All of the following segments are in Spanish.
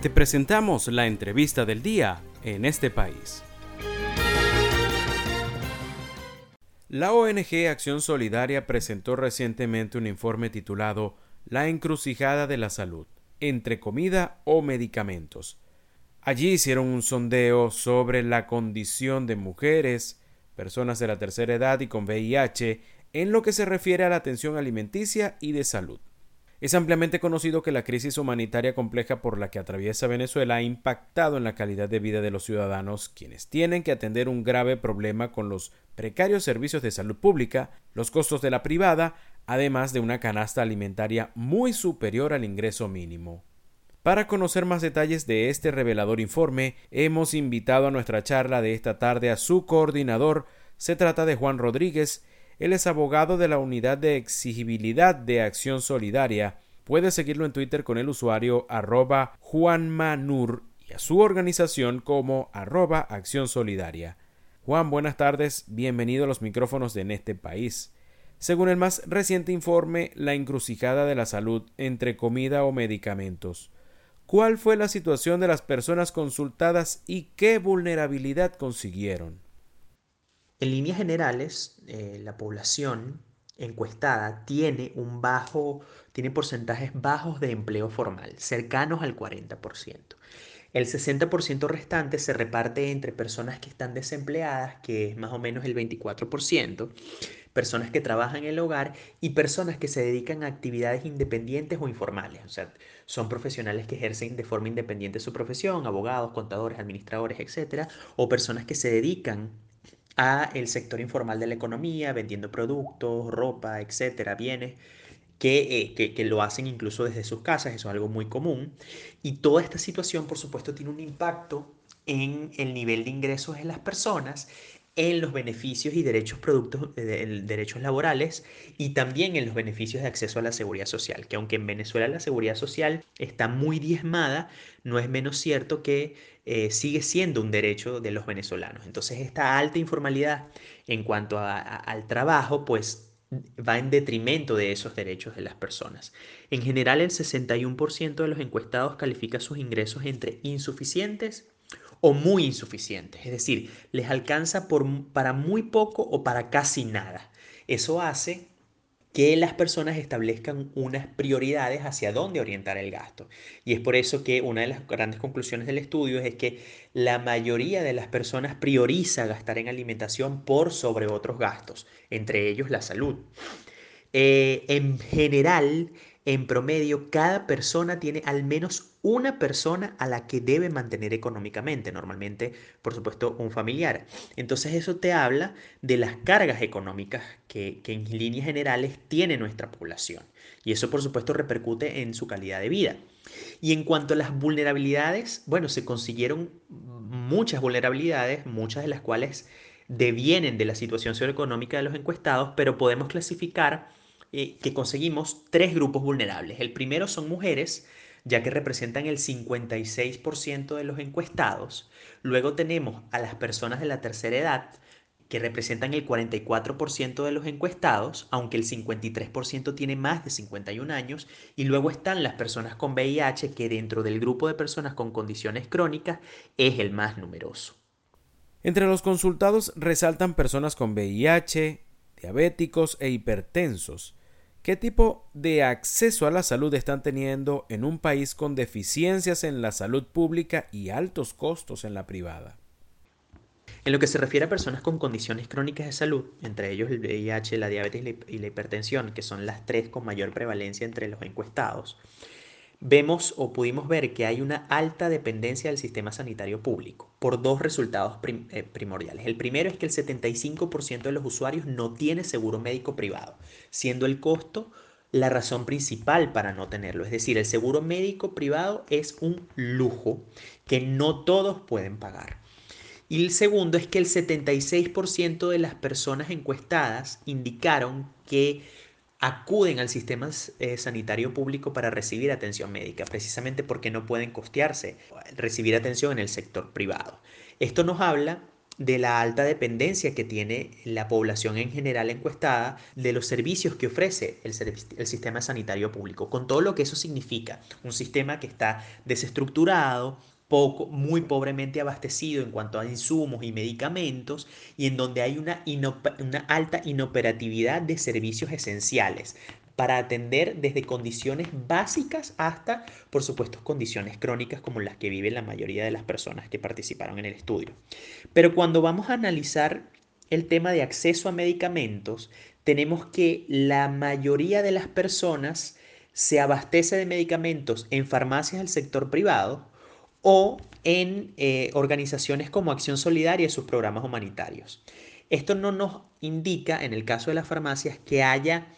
Te presentamos la entrevista del día en este país. La ONG Acción Solidaria presentó recientemente un informe titulado La encrucijada de la salud, entre comida o medicamentos. Allí hicieron un sondeo sobre la condición de mujeres, personas de la tercera edad y con VIH en lo que se refiere a la atención alimenticia y de salud. Es ampliamente conocido que la crisis humanitaria compleja por la que atraviesa Venezuela ha impactado en la calidad de vida de los ciudadanos, quienes tienen que atender un grave problema con los precarios servicios de salud pública, los costos de la privada, además de una canasta alimentaria muy superior al ingreso mínimo. Para conocer más detalles de este revelador informe, hemos invitado a nuestra charla de esta tarde a su coordinador, se trata de Juan Rodríguez, él es abogado de la Unidad de Exigibilidad de Acción Solidaria. Puede seguirlo en Twitter con el usuario juanmanur y a su organización como arroba Acción Solidaria. Juan, buenas tardes, bienvenido a los micrófonos de En este país. Según el más reciente informe, la encrucijada de la salud entre comida o medicamentos. ¿Cuál fue la situación de las personas consultadas y qué vulnerabilidad consiguieron? En líneas generales, eh, la población encuestada tiene un bajo, tiene porcentajes bajos de empleo formal, cercanos al 40%. El 60% restante se reparte entre personas que están desempleadas, que es más o menos el 24%, personas que trabajan en el hogar y personas que se dedican a actividades independientes o informales. O sea, son profesionales que ejercen de forma independiente su profesión, abogados, contadores, administradores, etc. O personas que se dedican a el sector informal de la economía, vendiendo productos, ropa, etcétera, bienes, que, eh, que, lo hacen incluso desde sus casas, eso es algo muy común. Y toda esta situación, por supuesto, tiene un impacto en el nivel de ingresos de las personas en los beneficios y derechos, productos, eh, derechos laborales y también en los beneficios de acceso a la seguridad social, que aunque en Venezuela la seguridad social está muy diezmada, no es menos cierto que eh, sigue siendo un derecho de los venezolanos. Entonces esta alta informalidad en cuanto al trabajo, pues va en detrimento de esos derechos de las personas. En general, el 61% de los encuestados califica sus ingresos entre insuficientes o muy insuficientes, es decir, les alcanza por, para muy poco o para casi nada. Eso hace que las personas establezcan unas prioridades hacia dónde orientar el gasto. Y es por eso que una de las grandes conclusiones del estudio es que la mayoría de las personas prioriza gastar en alimentación por sobre otros gastos, entre ellos la salud. Eh, en general, en promedio, cada persona tiene al menos una persona a la que debe mantener económicamente, normalmente, por supuesto, un familiar. Entonces eso te habla de las cargas económicas que, en líneas generales tiene nuestra población. Y eso, por supuesto, repercute en su calidad de vida. Y en cuanto a las vulnerabilidades, bueno, se consiguieron muchas vulnerabilidades, muchas de las cuales devienen de la situación socioeconómica de los encuestados, pero podemos clasificar eh, que conseguimos tres grupos vulnerables. El primero son mujeres, ya que representan el 56% de los encuestados. Luego tenemos a las personas de la tercera edad, que representan el 44% de los encuestados, aunque el 53% tiene más de 51 años, y luego están las personas con VIH, que dentro del grupo de personas con condiciones crónicas es el más numeroso. Entre los consultados resaltan personas con VIH, diabéticos e hipertensos, ¿Qué tipo de acceso a la salud están teniendo en un país con deficiencias en la salud pública y altos costos en la privada? En lo que se refiere a personas con condiciones crónicas de salud, entre ellos el VIH, la diabetes y la hipertensión, que son las tres con mayor prevalencia entre los encuestados, vemos o pudimos ver que hay una alta dependencia del sistema sanitario público por dos resultados eh, primordiales. El primero es que el 75% de los usuarios no tiene seguro médico privado, siendo el costo la razón principal para no tenerlo. Es decir, el seguro médico privado es un lujo que no todos pueden pagar. Y el segundo es que el 76% de las personas encuestadas indicaron que acuden al sistema eh, sanitario público para recibir atención médica, precisamente porque no pueden costearse recibir atención en el sector privado. Esto nos habla de la alta dependencia que tiene la población en general encuestada de los servicios que ofrece el, el, sistema sanitario público, con todo lo que eso significa. Un sistema que está desestructurado, poco, muy pobremente abastecido en cuanto a insumos y medicamentos y en donde hay una, una alta inoperatividad de servicios esenciales para atender desde condiciones básicas hasta, por supuesto, condiciones crónicas como las que viven la mayoría de las personas que participaron en el estudio. Pero cuando vamos a analizar el tema de acceso a medicamentos, tenemos que la mayoría de las personas se abastece de medicamentos en farmacias del sector privado o en eh, organizaciones como Acción Solidaria y sus programas humanitarios. Esto no nos indica, en el caso de las farmacias, que haya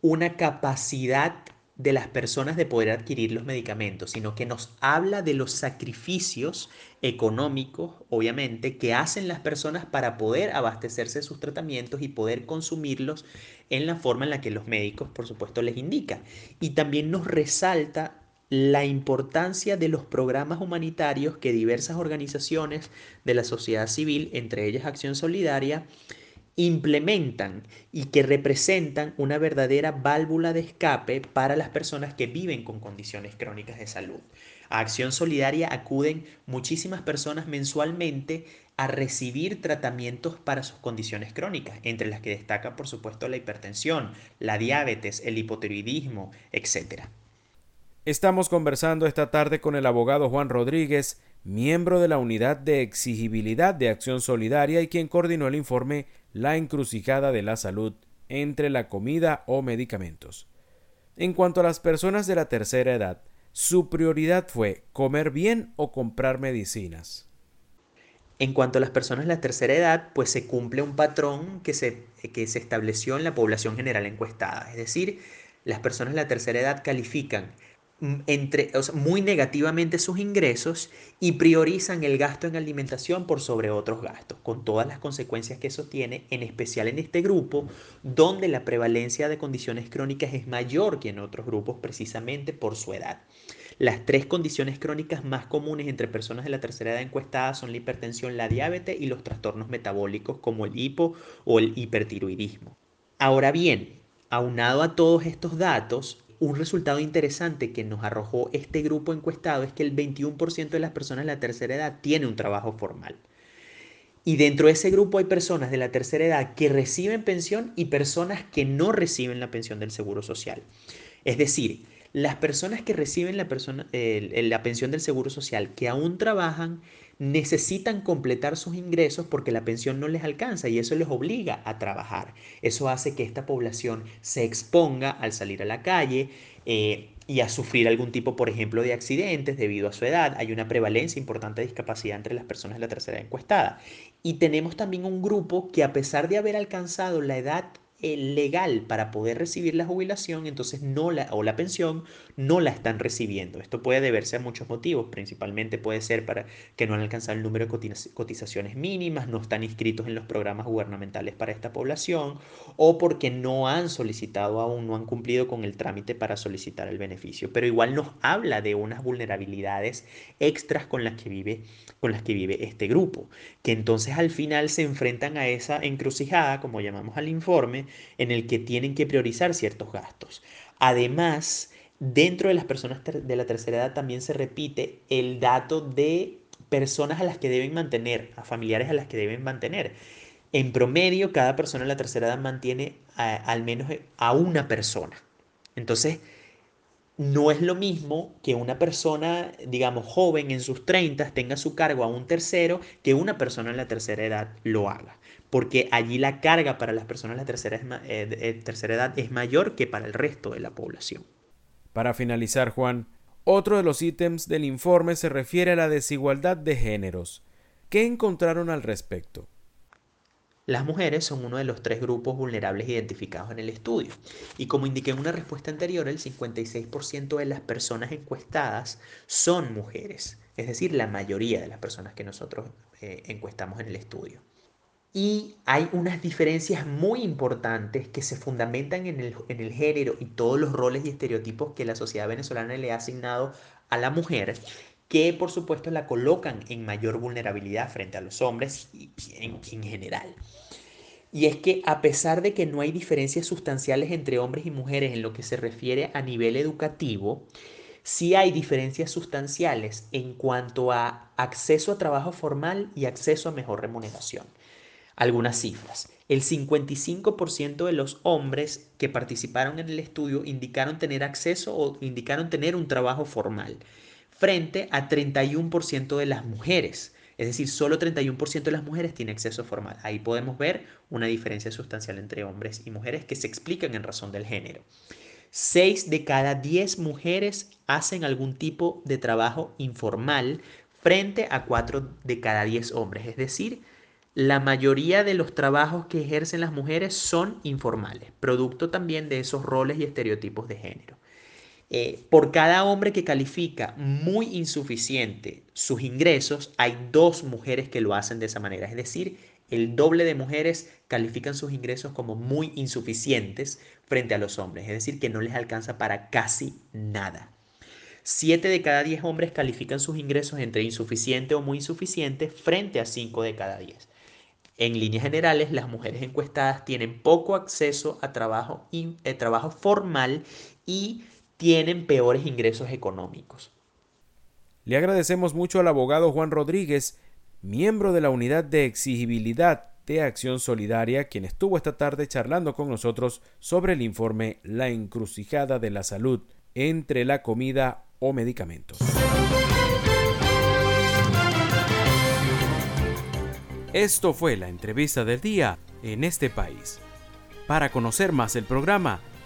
una capacidad de las personas de poder adquirir los medicamentos, sino que nos habla de los sacrificios económicos, obviamente, que hacen las personas para poder abastecerse de sus tratamientos y poder consumirlos en la forma en la que los médicos, por supuesto, les indican. Y también nos resalta la importancia de los programas humanitarios que diversas organizaciones de la sociedad civil, entre ellas Acción Solidaria, implementan y que representan una verdadera válvula de escape para las personas que viven con condiciones crónicas de salud. A Acción Solidaria acuden muchísimas personas mensualmente a recibir tratamientos para sus condiciones crónicas, entre las que destaca por supuesto la hipertensión, la diabetes, el hipotiroidismo, etc. Estamos conversando esta tarde con el abogado Juan Rodríguez, miembro de la Unidad de Exigibilidad de Acción Solidaria y quien coordinó el informe la encrucijada de la salud entre la comida o medicamentos. En cuanto a las personas de la tercera edad, su prioridad fue comer bien o comprar medicinas. En cuanto a las personas de la tercera edad, pues se cumple un patrón que se, que se estableció en la población general encuestada. Es decir, las personas de la tercera edad califican Entre, muy negativamente sus ingresos y priorizan el gasto en alimentación por sobre otros gastos, con todas las consecuencias que eso tiene, en especial en este grupo, donde la prevalencia de condiciones crónicas es mayor que en otros grupos precisamente por su edad. Las tres condiciones crónicas más comunes entre personas de la tercera edad encuestadas son la hipertensión, la diabetes y los trastornos metabólicos como el hipo o el hipertiroidismo. Ahora bien, aunado a todos estos datos, un resultado interesante que nos arrojó este grupo encuestado es que el 21% de las personas de la tercera edad tiene un trabajo formal. Y dentro de ese grupo hay personas de la tercera edad que reciben pensión y personas que no reciben la pensión del Seguro Social. Es decir, las personas que reciben la, la pensión del Seguro Social, que aún trabajan, necesitan completar sus ingresos porque la pensión no les alcanza y eso les obliga a trabajar. Eso hace que esta población se exponga al salir a la calle eh, y a sufrir algún tipo, por ejemplo, de accidentes debido a su edad. Hay una prevalencia importante de discapacidad entre las personas de la tercera encuestada. Y tenemos también un grupo que a pesar de haber alcanzado la edad legal para poder recibir la jubilación, entonces no la, o la pensión, no la están recibiendo. Esto puede deberse a muchos motivos, principalmente puede ser para que no han alcanzado el número de cotizaciones mínimas, no están inscritos en los programas gubernamentales para esta población, o porque no han solicitado aún, no han cumplido con el trámite para solicitar el beneficio. Pero igual nos habla de unas vulnerabilidades extras con las que vive, con las que vive este grupo, que entonces al final se enfrentan a esa encrucijada, como llamamos al informe, en el que tienen que priorizar ciertos gastos. Además, dentro de las personas de la tercera edad también se repite el dato de personas a las que deben mantener, a familiares a las que deben mantener. En promedio, cada persona de la tercera edad mantiene al menos a una persona. Entonces, no es lo mismo que una persona, digamos, joven en sus 30 tenga su cargo a un tercero que una persona en la tercera edad lo haga porque allí la carga para las personas de la tercera, eh, tercera edad es mayor que para el resto de la población. Para finalizar, Juan, otro de los ítems del informe se refiere a la desigualdad de géneros. ¿Qué encontraron al respecto? Las mujeres son uno de los tres grupos vulnerables identificados en el estudio. Y como indiqué en una respuesta anterior, el 56% de las personas encuestadas son mujeres. Es decir, la mayoría de las personas que nosotros eh, encuestamos en el estudio. Y hay unas diferencias muy importantes que se fundamentan en el, en el, género y todos los roles y estereotipos que la sociedad venezolana le ha asignado a la mujer, que por supuesto la colocan en mayor vulnerabilidad frente a los hombres y en, en general. Y es que a pesar de que no hay diferencias sustanciales entre hombres y mujeres en lo que se refiere a nivel educativo, sí hay diferencias sustanciales en cuanto a acceso a trabajo formal y acceso a mejor remuneración. Algunas cifras. El 55% de los hombres que participaron en el estudio indicaron tener acceso o indicaron tener un trabajo formal, frente a 31% de las mujeres. Es decir, solo 31% de las mujeres tiene acceso formal. Ahí podemos ver una diferencia sustancial entre hombres y mujeres que se explican en razón del género. 6 de cada 10 mujeres hacen algún tipo de trabajo informal frente a 4 de cada 10 hombres. Es decir, la mayoría de los trabajos que ejercen las mujeres son informales, producto también de esos roles y estereotipos de género. Eh, por cada hombre que califica muy insuficiente sus ingresos, hay dos mujeres que lo hacen de esa manera. Es decir, el doble de mujeres califican sus ingresos como muy insuficientes frente a los hombres. Es decir, que no les alcanza para casi nada. Siete de cada diez hombres califican sus ingresos entre insuficiente o muy insuficiente frente a cinco de cada diez. En líneas generales, las mujeres encuestadas tienen poco acceso a trabajo, eh, trabajo formal y tienen peores ingresos económicos. Le agradecemos mucho al abogado Juan Rodríguez, miembro de la Unidad de Exigibilidad de Acción Solidaria, quien estuvo esta tarde charlando con nosotros sobre el informe La encrucijada de la salud entre la comida o medicamentos. Esto fue la entrevista del día en este país. Para conocer más el programa,